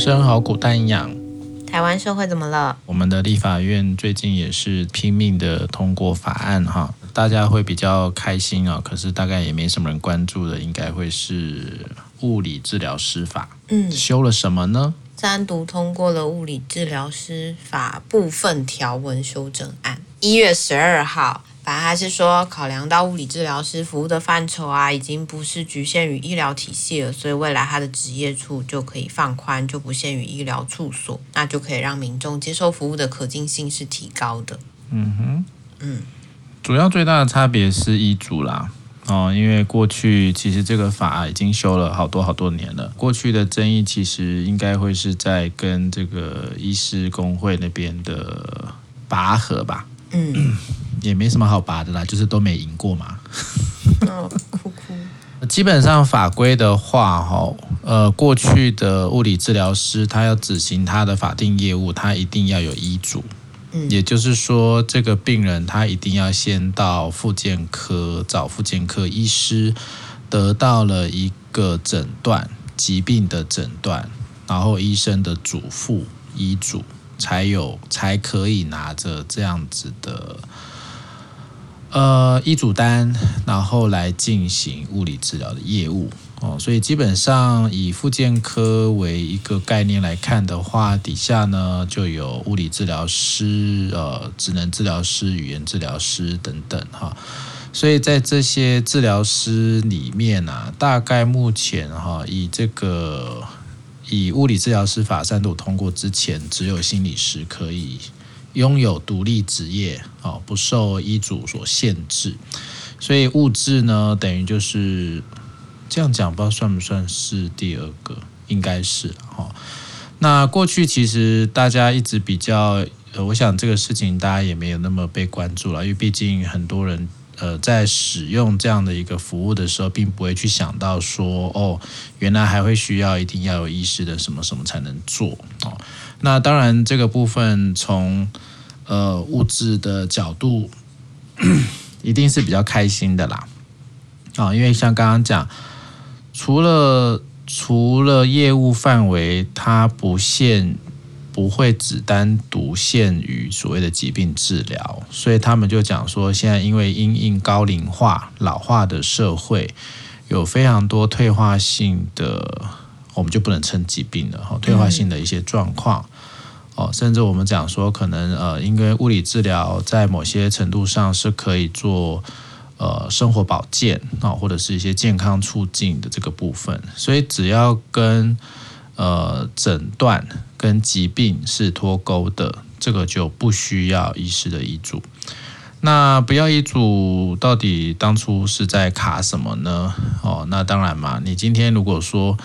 生好古蛋营养。台湾社会怎么了？我们的立法院最近也是拼命的通过法案哈，大家会比较开心啊。可是大概也没什么人关注的，应该会是物理治疗师法。嗯，修了什么呢？单独通过了物理治疗师法部分条文修正案，一月十二号。反正还是说，考量到物理治疗师服务的范畴啊，已经不是局限于医疗体系了，所以未来他的职业处就可以放宽，就不限于医疗处所，那就可以让民众接受服务的可进性是提高的。嗯哼，嗯，主要最大的差别是医嘱啦，哦，因为过去其实这个法已经修了好多好多年了，过去的争议其实应该会是在跟这个医师工会那边的拔河吧。嗯。也没什么好拔的啦，就是都没赢过嘛。哦，哭哭。基本上法规的话，哈，呃，过去的物理治疗师他要执行他的法定业务，他一定要有医嘱。嗯，也就是说，这个病人他一定要先到复健科找复健科医师，得到了一个诊断，疾病的诊断，然后医生的嘱咐医嘱，才有才可以拿着这样子的。呃，医嘱单，然后来进行物理治疗的业务哦，所以基本上以复健科为一个概念来看的话，底下呢就有物理治疗师、呃，职能治疗师、语言治疗师等等哈，所以在这些治疗师里面啊，大概目前哈，以这个以物理治疗师法三度通过之前，只有心理师可以。拥有独立职业，哦，不受医嘱所限制，所以物质呢，等于就是这样讲，不知道算不算是第二个，应该是哈。那过去其实大家一直比较，我想这个事情大家也没有那么被关注了，因为毕竟很多人呃在使用这样的一个服务的时候，并不会去想到说，哦，原来还会需要一定要有意识的什么什么才能做哦。那当然，这个部分从呃物质的角度，一定是比较开心的啦。啊，因为像刚刚讲，除了除了业务范围，它不限，不会只单独限于所谓的疾病治疗，所以他们就讲说，现在因为因应高龄化、老化的社会，有非常多退化性的。我们就不能称疾病了哈，退化性的一些状况哦，甚至我们讲说，可能呃，因为物理治疗在某些程度上是可以做呃生活保健啊，或者是一些健康促进的这个部分，所以只要跟呃诊断跟疾病是脱钩的，这个就不需要医师的医嘱。那不要医嘱，到底当初是在卡什么呢？哦，那当然嘛，你今天如果说。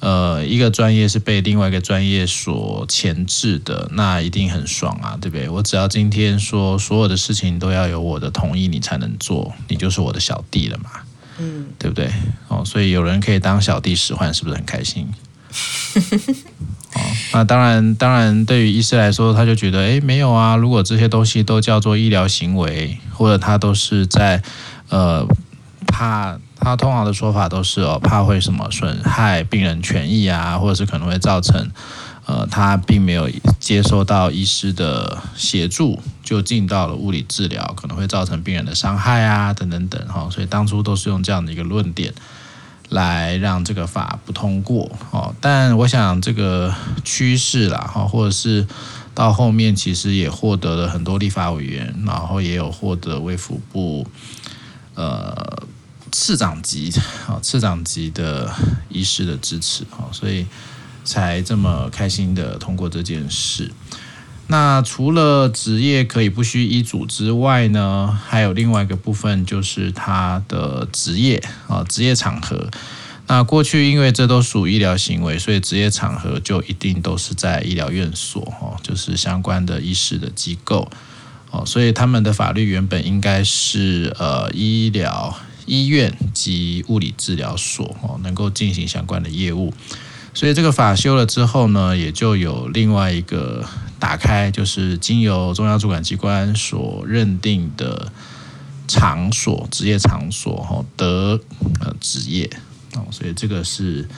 呃，一个专业是被另外一个专业所钳制的，那一定很爽啊，对不对？我只要今天说所有的事情都要有我的同意，你才能做，你就是我的小弟了嘛，嗯，对不对？哦，所以有人可以当小弟使唤，是不是很开心？哦，那当然，当然，对于医师来说，他就觉得，哎，没有啊，如果这些东西都叫做医疗行为，或者他都是在呃怕。他通常的说法都是哦，怕会什么损害病人权益啊，或者是可能会造成，呃，他并没有接受到医师的协助，就进到了物理治疗，可能会造成病人的伤害啊，等等等哈。所以当初都是用这样的一个论点来让这个法不通过。但我想这个趋势啦哈，或者是到后面其实也获得了很多立法委员，然后也有获得卫福部，呃。次长级啊，次长级的医师的支持啊，所以才这么开心的通过这件事。那除了职业可以不需医嘱之外呢，还有另外一个部分就是他的职业啊，职业场合。那过去因为这都属医疗行为，所以职业场合就一定都是在医疗院所哦，就是相关的医师的机构哦，所以他们的法律原本应该是呃医疗。医院及物理治疗所哦，能够进行相关的业务，所以这个法修了之后呢，也就有另外一个打开，就是经由中央主管机关所认定的场所、职业场所哦，得呃职业哦，所以这个是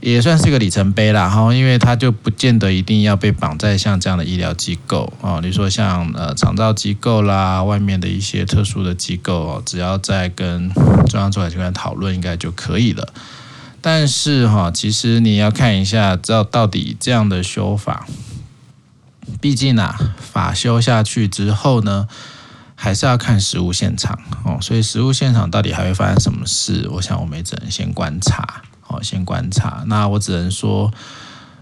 也算是一个里程碑啦，哈，因为它就不见得一定要被绑在像这样的医疗机构啊，你说像呃长照机构啦，外面的一些特殊的机构，只要在跟中央主管机关讨论，应该就可以了。但是哈，其实你要看一下，知道到底这样的修法，毕竟啊，法修下去之后呢，还是要看实物现场哦，所以实物现场到底还会发生什么事，我想我们也只能先观察。好，先观察。那我只能说，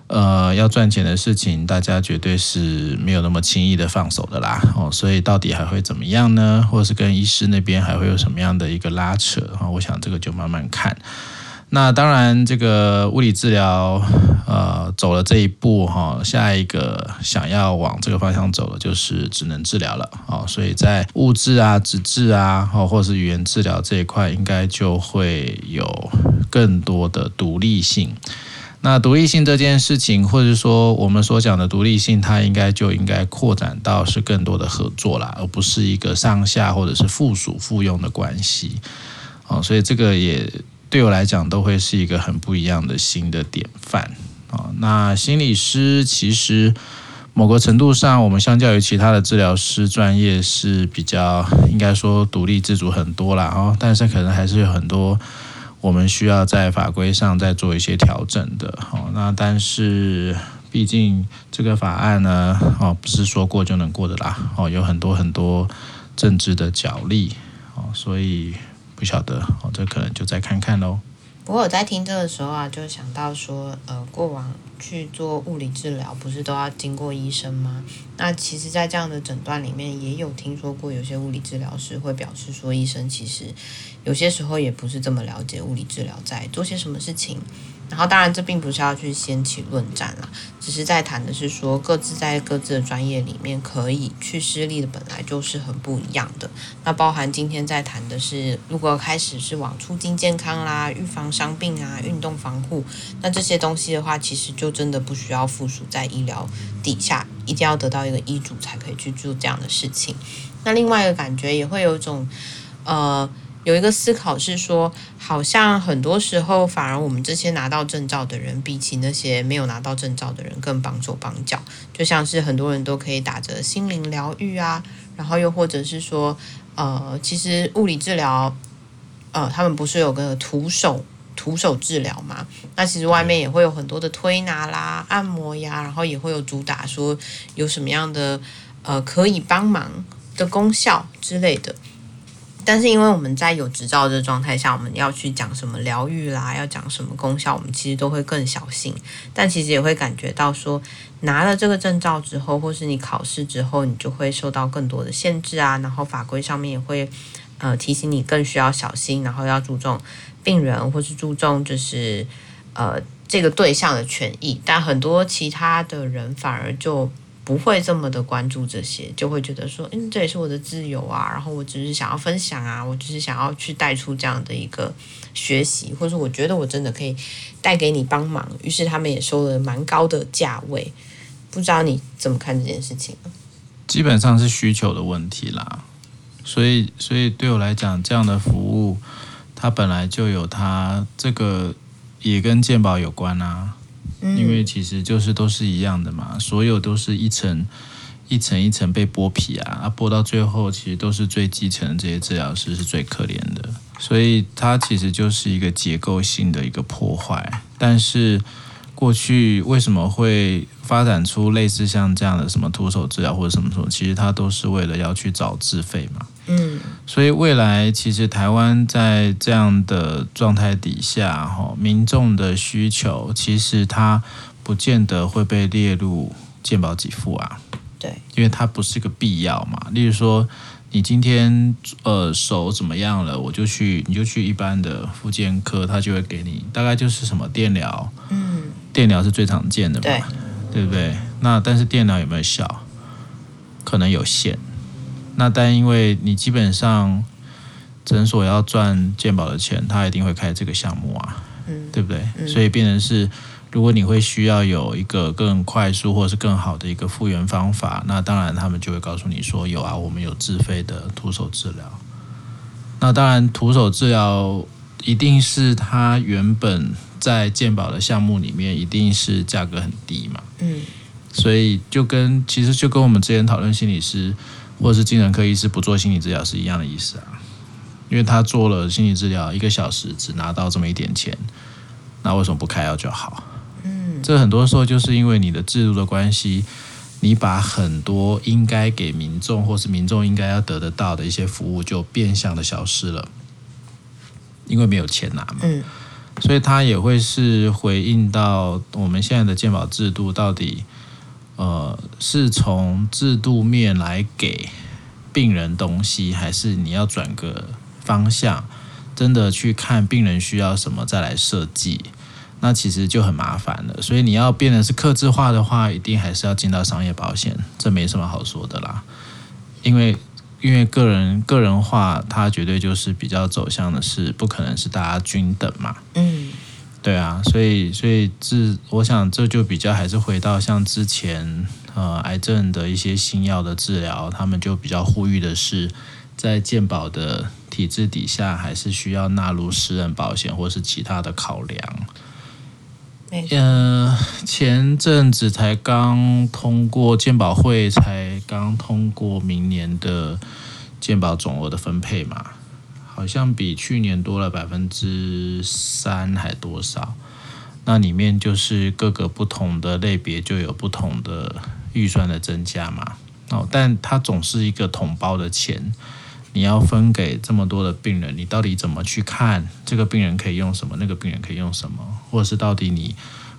呃，要赚钱的事情，大家绝对是没有那么轻易的放手的啦。哦，所以到底还会怎么样呢？或者是跟医师那边还会有什么样的一个拉扯？哈，我想这个就慢慢看。那当然，这个物理治疗，呃，走了这一步哈，下一个想要往这个方向走的，就是职能治疗了。哦，所以在物质啊、纸质啊，或者是语言治疗这一块，应该就会有更多的独立性。那独立性这件事情，或者说我们所讲的独立性，它应该就应该扩展到是更多的合作啦，而不是一个上下或者是附属附庸的关系。哦，所以这个也。对我来讲，都会是一个很不一样的新的典范啊。那心理师其实某个程度上，我们相较于其他的治疗师专业是比较应该说独立自主很多啦。哦。但是可能还是有很多我们需要在法规上再做一些调整的。哦，那但是毕竟这个法案呢，哦，不是说过就能过的啦。哦，有很多很多政治的角力。哦，所以。不晓得哦，这可能就再看看喽。不过我在听这个时候啊，就想到说，呃，过往去做物理治疗，不是都要经过医生吗？那其实，在这样的诊断里面，也有听说过有些物理治疗师会表示说，医生其实有些时候也不是这么了解物理治疗在做些什么事情。然后，当然，这并不是要去掀起论战啦，只是在谈的是说，各自在各自的专业里面可以去施力的本来就是很不一样的。那包含今天在谈的是，如果开始是往促进健康啦、预防伤病啊、运动防护，那这些东西的话，其实就真的不需要附属在医疗底下，一定要得到一个医嘱才可以去做这样的事情。那另外一个感觉也会有一种，呃。有一个思考是说，好像很多时候反而我们这些拿到证照的人，比起那些没有拿到证照的人更帮手帮脚。就像是很多人都可以打着心灵疗愈啊，然后又或者是说，呃，其实物理治疗，呃，他们不是有个徒手徒手治疗吗？那其实外面也会有很多的推拿啦、按摩呀，然后也会有主打说有什么样的呃可以帮忙的功效之类的。但是因为我们在有执照的状态下，我们要去讲什么疗愈啦，要讲什么功效，我们其实都会更小心。但其实也会感觉到说，拿了这个证照之后，或是你考试之后，你就会受到更多的限制啊。然后法规上面也会呃提醒你更需要小心，然后要注重病人或是注重就是呃这个对象的权益。但很多其他的人反而就。不会这么的关注这些，就会觉得说，嗯，这也是我的自由啊，然后我只是想要分享啊，我只是想要去带出这样的一个学习，或者我觉得我真的可以带给你帮忙，于是他们也收了蛮高的价位，不知道你怎么看这件事情？基本上是需求的问题啦，所以，所以对我来讲，这样的服务，它本来就有它这个也跟健保有关啊。因为其实就是都是一样的嘛，所有都是一层一层一层被剥皮啊，啊剥到最后其实都是最基层这些治疗师是最可怜的，所以它其实就是一个结构性的一个破坏。但是过去为什么会发展出类似像这样的什么徒手治疗或者什么什么，其实它都是为了要去找自费嘛。嗯，所以未来其实台湾在这样的状态底下，哈，民众的需求其实它不见得会被列入健保给付啊。对，因为它不是个必要嘛。例如说，你今天呃手怎么样了，我就去，你就去一般的复健科，他就会给你，大概就是什么电疗，嗯，电疗是最常见的嘛，对，对不对？那但是电疗有没有效？可能有限。那但因为你基本上诊所要赚健保的钱，他一定会开这个项目啊，嗯，对不对？嗯，所以变成是，如果你会需要有一个更快速或者是更好的一个复原方法，那当然他们就会告诉你说有啊，我们有自费的徒手治疗。那当然徒手治疗一定是他原本在健保的项目里面，一定是价格很低嘛。嗯，所以就跟其实就跟我们之前讨论心理师或者是精神科医师不做心理治疗是一样的意思啊。因为他做了心理治疗一个小时，只拿到这么一点钱，那为什么不开药就好？嗯，这很多时候就是因为你的制度的关系，你把很多应该给民众或是民众应该要得得到的一些服务，就变相的消失了，因为没有钱拿嘛。嗯，所以他也会是回应到我们现在的健保制度到底，呃，是从制度面来给病人东西，还是你要转个？方向真的去看病人需要什么再来设计，那其实就很麻烦了。所以你要变得是克制化的话，一定还是要进到商业保险，这没什么好说的啦。因为因为个人个人化，它绝对就是比较走向的是不可能是大家均等嘛。嗯，对啊，所以所以这我想这就比较还是回到像之前呃癌症的一些新药的治疗，他们就比较呼吁的是在健保的。体制底下还是需要纳入私人保险或是其他的考量。嗯，前阵子才刚通过健保会，才刚通过明年的健保总额的分配嘛，好像比去年多了百分之三还多少？那里面就是各个不同的类别就有不同的预算的增加嘛。哦，但它总是一个统包的钱。你要分给这么多的病人，你到底怎么去看这个病人可以用什么，那个病人可以用什么，或者是到底你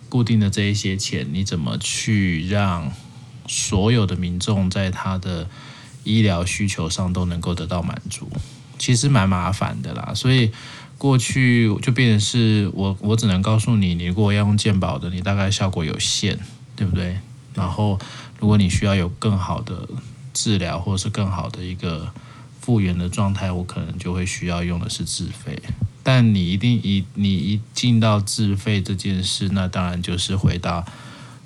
固定的这一些钱，你怎么去让所有的民众在他的医疗需求上都能够得到满足？其实蛮麻烦的啦。所以过去就变成是我，我只能告诉你，你如果要用健保的，你大概效果有限，对不对？然后如果你需要有更好的治疗，或者是更好的一个。复原的状态，我可能就会需要用的是自费，但你一定一你一进到自费这件事，那当然就是回到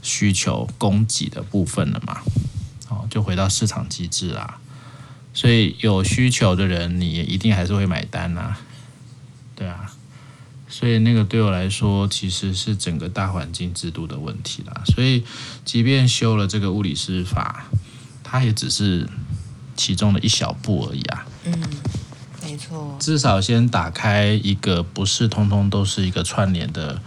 需求供给的部分了嘛，哦，就回到市场机制啦。所以有需求的人，你也一定还是会买单呐，对啊。所以那个对我来说，其实是整个大环境制度的问题啦。所以即便修了这个物理师法，它也只是。其中的一小步而已啊。嗯，没错。至少先打开一个不是通通都是一个串联的，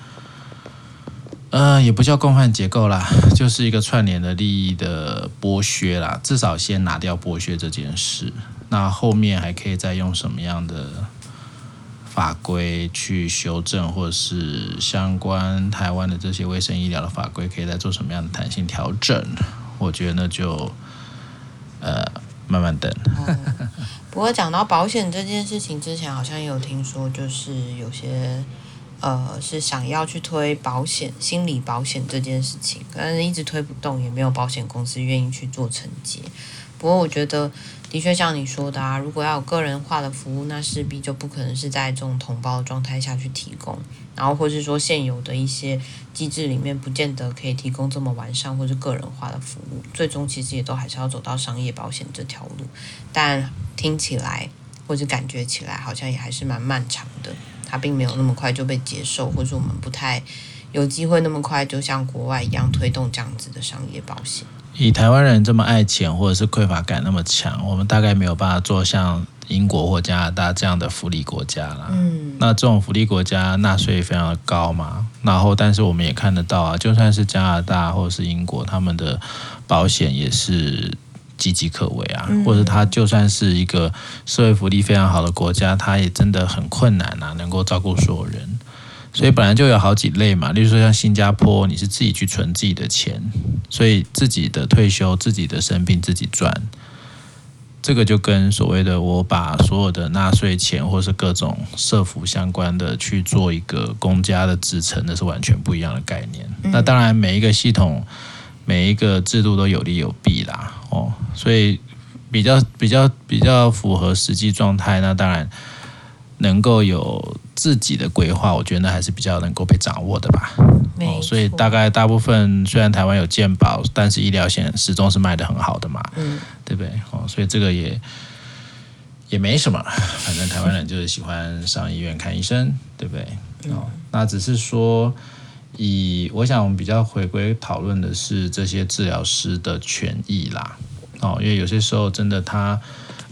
呃，也不叫共犯结构啦，就是一个串联的利益的剥削啦。至少先拿掉剥削这件事，那后面还可以再用什么样的法规去修正，或是相关台湾的这些卫生医疗的法规可以再做什么样的弹性调整？我觉得那就呃。慢慢等。不过讲到保险这件事情，之前好像也有听说，就是有些呃是想要去推保险、心理保险这件事情，可是一直推不动，也没有保险公司愿意去做承接。不过我觉得。的确，像你说的啊，如果要有个人化的服务，那势必就不可能是在这种同胞的状态下去提供，然后或是说现有的一些机制里面，不见得可以提供这么完善或是个人化的服务。最终其实也都还是要走到商业保险这条路，但听起来或者感觉起来，好像也还是蛮漫长的。它并没有那么快就被接受，或者我们不太有机会那么快就像国外一样推动这样子的商业保险。以台湾人这么爱钱，或者是匮乏感那么强，我们大概没有办法做像英国或加拿大这样的福利国家啦。嗯，那这种福利国家纳税非常的高嘛，然后但是我们也看得到啊，就算是加拿大或者是英国，他们的保险也是岌岌可危啊，或者他就算是一个社会福利非常好的国家，他也真的很困难啊，能够照顾所有人。所以本来就有好几类嘛，例如说像新加坡，你是自己去存自己的钱，所以自己的退休、自己的生病自己赚，这个就跟所谓的我把所有的纳税钱或是各种社福相关的去做一个公家的支撑，那是完全不一样的概念。那当然每一个系统、每一个制度都有利有弊啦，哦，所以比较比较比较符合实际状态，那当然能够有。自己的规划，我觉得那还是比较能够被掌握的吧。哦，所以大概大部分虽然台湾有健保，但是医疗险始终是卖的很好的嘛，嗯，对不对？哦，所以这个也也没什么，反正台湾人就是喜欢上医院看医生，对不对？哦。那只是说，以我想我们比较回归讨论的是这些治疗师的权益啦。哦，因为有些时候真的他，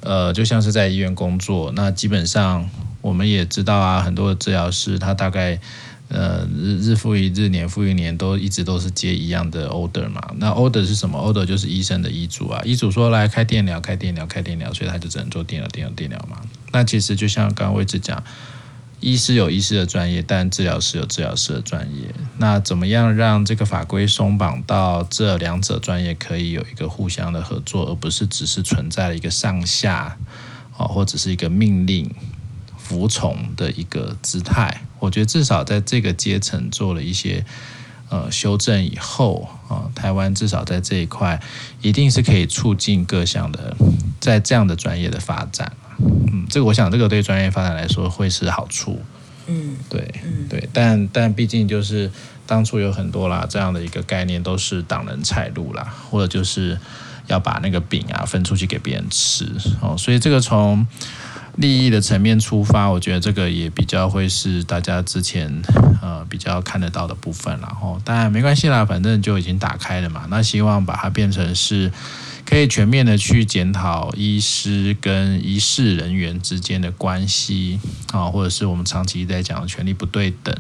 呃，就像是在医院工作，那基本上我们也知道啊，很多的治疗师他大概。呃，日日复一日，年复一年，都一直都是接一样的 order 嘛。那 order 是什么？order 就是医生的医嘱啊。医嘱说来开电疗，开电疗，开电疗，所以他就只能做电疗，电疗，电疗嘛。那其实就像刚刚位置讲，医师有医师的专业，但治疗师有治疗师的专业。那怎么样让这个法规松绑到这两者专业可以有一个互相的合作，而不是只是存在一个上下啊，或者是一个命令服从的一个姿态？我觉得至少在这个阶层做了一些呃修正以后啊，台湾至少在这一块一定是可以促进各项的在这样的专业的发展。嗯，这个我想这个对专业发展来说会是好处。嗯，对，嗯对，但但毕竟就是当初有很多啦这样的一个概念都是挡人财路啦，或者就是要把那个饼啊分出去给别人吃哦，所以这个从。利益的层面出发，我觉得这个也比较会是大家之前呃比较看得到的部分，然后当然没关系啦，反正就已经打开了嘛。那希望把它变成是可以全面的去检讨医师跟医事人员之间的关系啊，或者是我们长期在讲的权力不对等，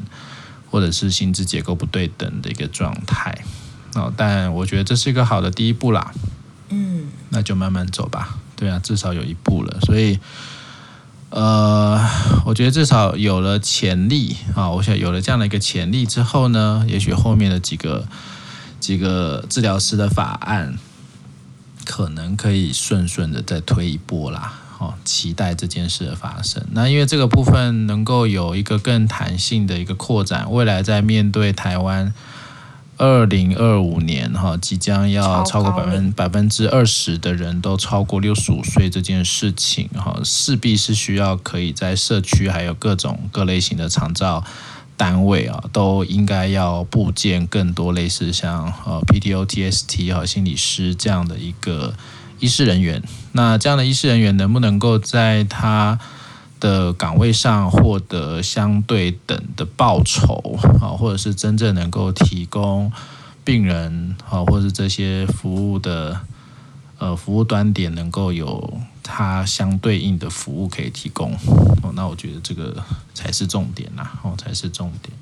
或者是薪资结构不对等的一个状态。哦，但我觉得这是一个好的第一步啦。嗯，那就慢慢走吧。对啊，至少有一步了，所以。呃，我觉得至少有了潜力啊，我想有了这样的一个潜力之后呢，也许后面的几个几个治疗师的法案，可能可以顺顺的再推一波啦。哦，期待这件事的发生。那因为这个部分能够有一个更弹性的一个扩展，未来在面对台湾。二零二五年哈，即将要超过百分百分之二十的人都超过六十五岁这件事情哈，势必是需要可以在社区还有各种各类型的长照单位啊，都应该要布建更多类似像呃 PTO、TST 和心理师这样的一个医师人员。那这样的医师人员能不能够在他的岗位上获得相对等的报酬啊，或者是真正能够提供病人啊，或者是这些服务的呃服务端点能够有它相对应的服务可以提供哦，那我觉得这个才是重点呐，哦才是重点。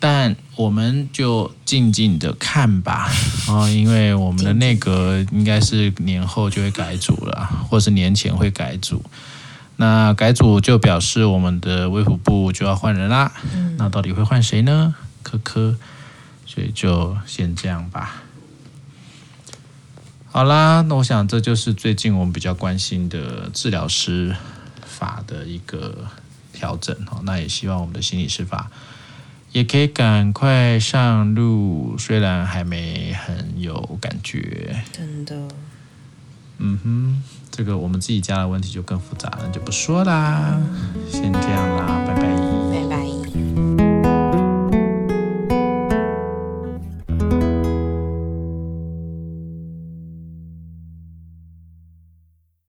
但我们就静静的看吧哦，因为我们的内阁应该是年后就会改组了，或是年前会改组。那改组就表示我们的卫福部就要换人啦。嗯、那到底会换谁呢？科科，所以就先这样吧。好啦，那我想这就是最近我们比较关心的治疗师法的一个调整哦。那也希望我们的心理师法也可以赶快上路，虽然还没很有感觉。真的。嗯哼。这个我们自己家的问题就更复杂了，就不说啦，先这样啦。